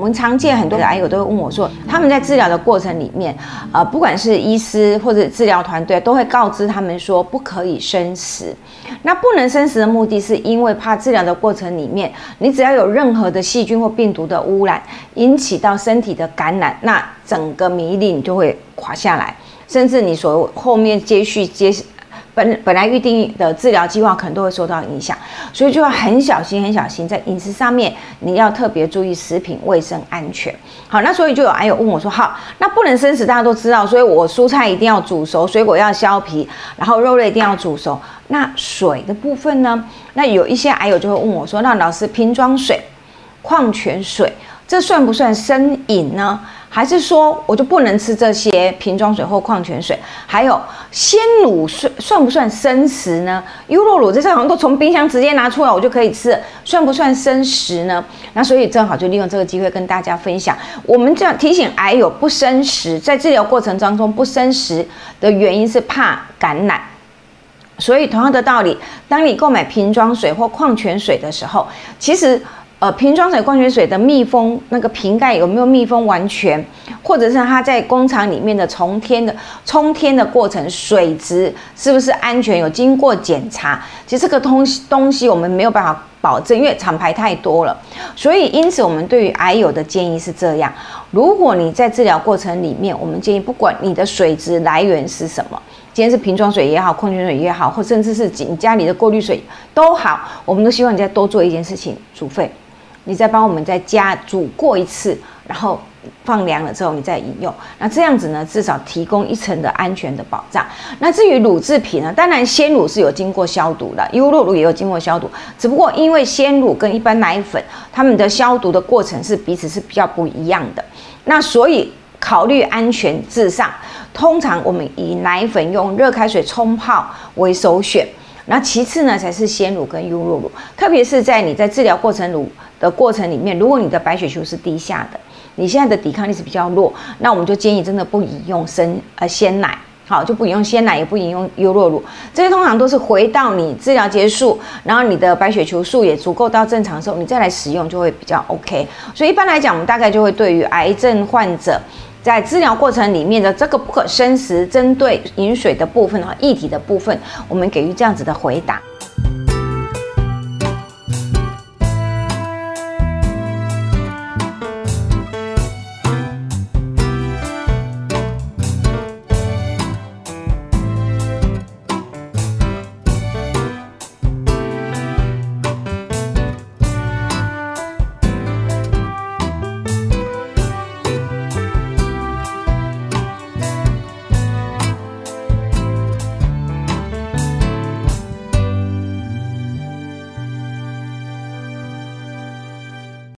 我们常见很多的癌友都会问我说，他们在治疗的过程里面，呃，不管是医师或者治疗团队，都会告知他们说不可以生食。那不能生食的目的是因为怕治疗的过程里面，你只要有任何的细菌或病毒的污染，引起到身体的感染，那整个免疫力你就会垮下来，甚至你所后面接续接。本本来预定的治疗计划可能都会受到影响，所以就要很小心、很小心，在饮食上面你要特别注意食品卫生安全。好，那所以就有癌友问我说：“好，那不能生食，大家都知道，所以我蔬菜一定要煮熟，水果要削皮，然后肉类一定要煮熟。那水的部分呢？那有一些癌友就会问我说：那老师，瓶装水、矿泉水，这算不算生饮呢？”还是说，我就不能吃这些瓶装水或矿泉水？还有鲜乳算算不算生食呢？优酪乳这些好像都从冰箱直接拿出来，我就可以吃，算不算生食呢？那所以正好就利用这个机会跟大家分享，我们这样提醒癌友不生食，在治疗过程当中不生食的原因是怕感染。所以同样的道理，当你购买瓶装水或矿泉水的时候，其实。呃，瓶装水、矿泉水的密封那个瓶盖有没有密封完全，或者是它在工厂里面的重天的冲天的过程，水质是不是安全，有经过检查？其实这个东西东西我们没有办法保证，因为厂牌太多了。所以因此我们对于癌友的建议是这样：如果你在治疗过程里面，我们建议不管你的水质来源是什么，今天是瓶装水也好，矿泉水也好，或甚至是你家里的过滤水都好，我们都希望你再多做一件事情，煮沸。你再帮我们再加煮过一次，然后放凉了之后，你再饮用。那这样子呢，至少提供一层的安全的保障。那至于乳制品呢，当然鲜乳是有经过消毒的，优酪乳也有经过消毒。只不过因为鲜乳跟一般奶粉，它们的消毒的过程是彼此是比较不一样的。那所以考虑安全至上，通常我们以奶粉用热开水冲泡为首选。那其次呢，才是鲜乳跟优酪乳，特别是在你在治疗过程乳的过程里面，如果你的白血球是低下的，你现在的抵抗力是比较弱，那我们就建议真的不饮用生呃鲜奶，好就不饮用鲜奶，也不饮用优酪乳，这些通常都是回到你治疗结束，然后你的白血球数也足够到正常的时候，你再来使用就会比较 OK。所以一般来讲，我们大概就会对于癌症患者。在治疗过程里面的这个不可生食，针对饮水的部分和液体的部分，我们给予这样子的回答。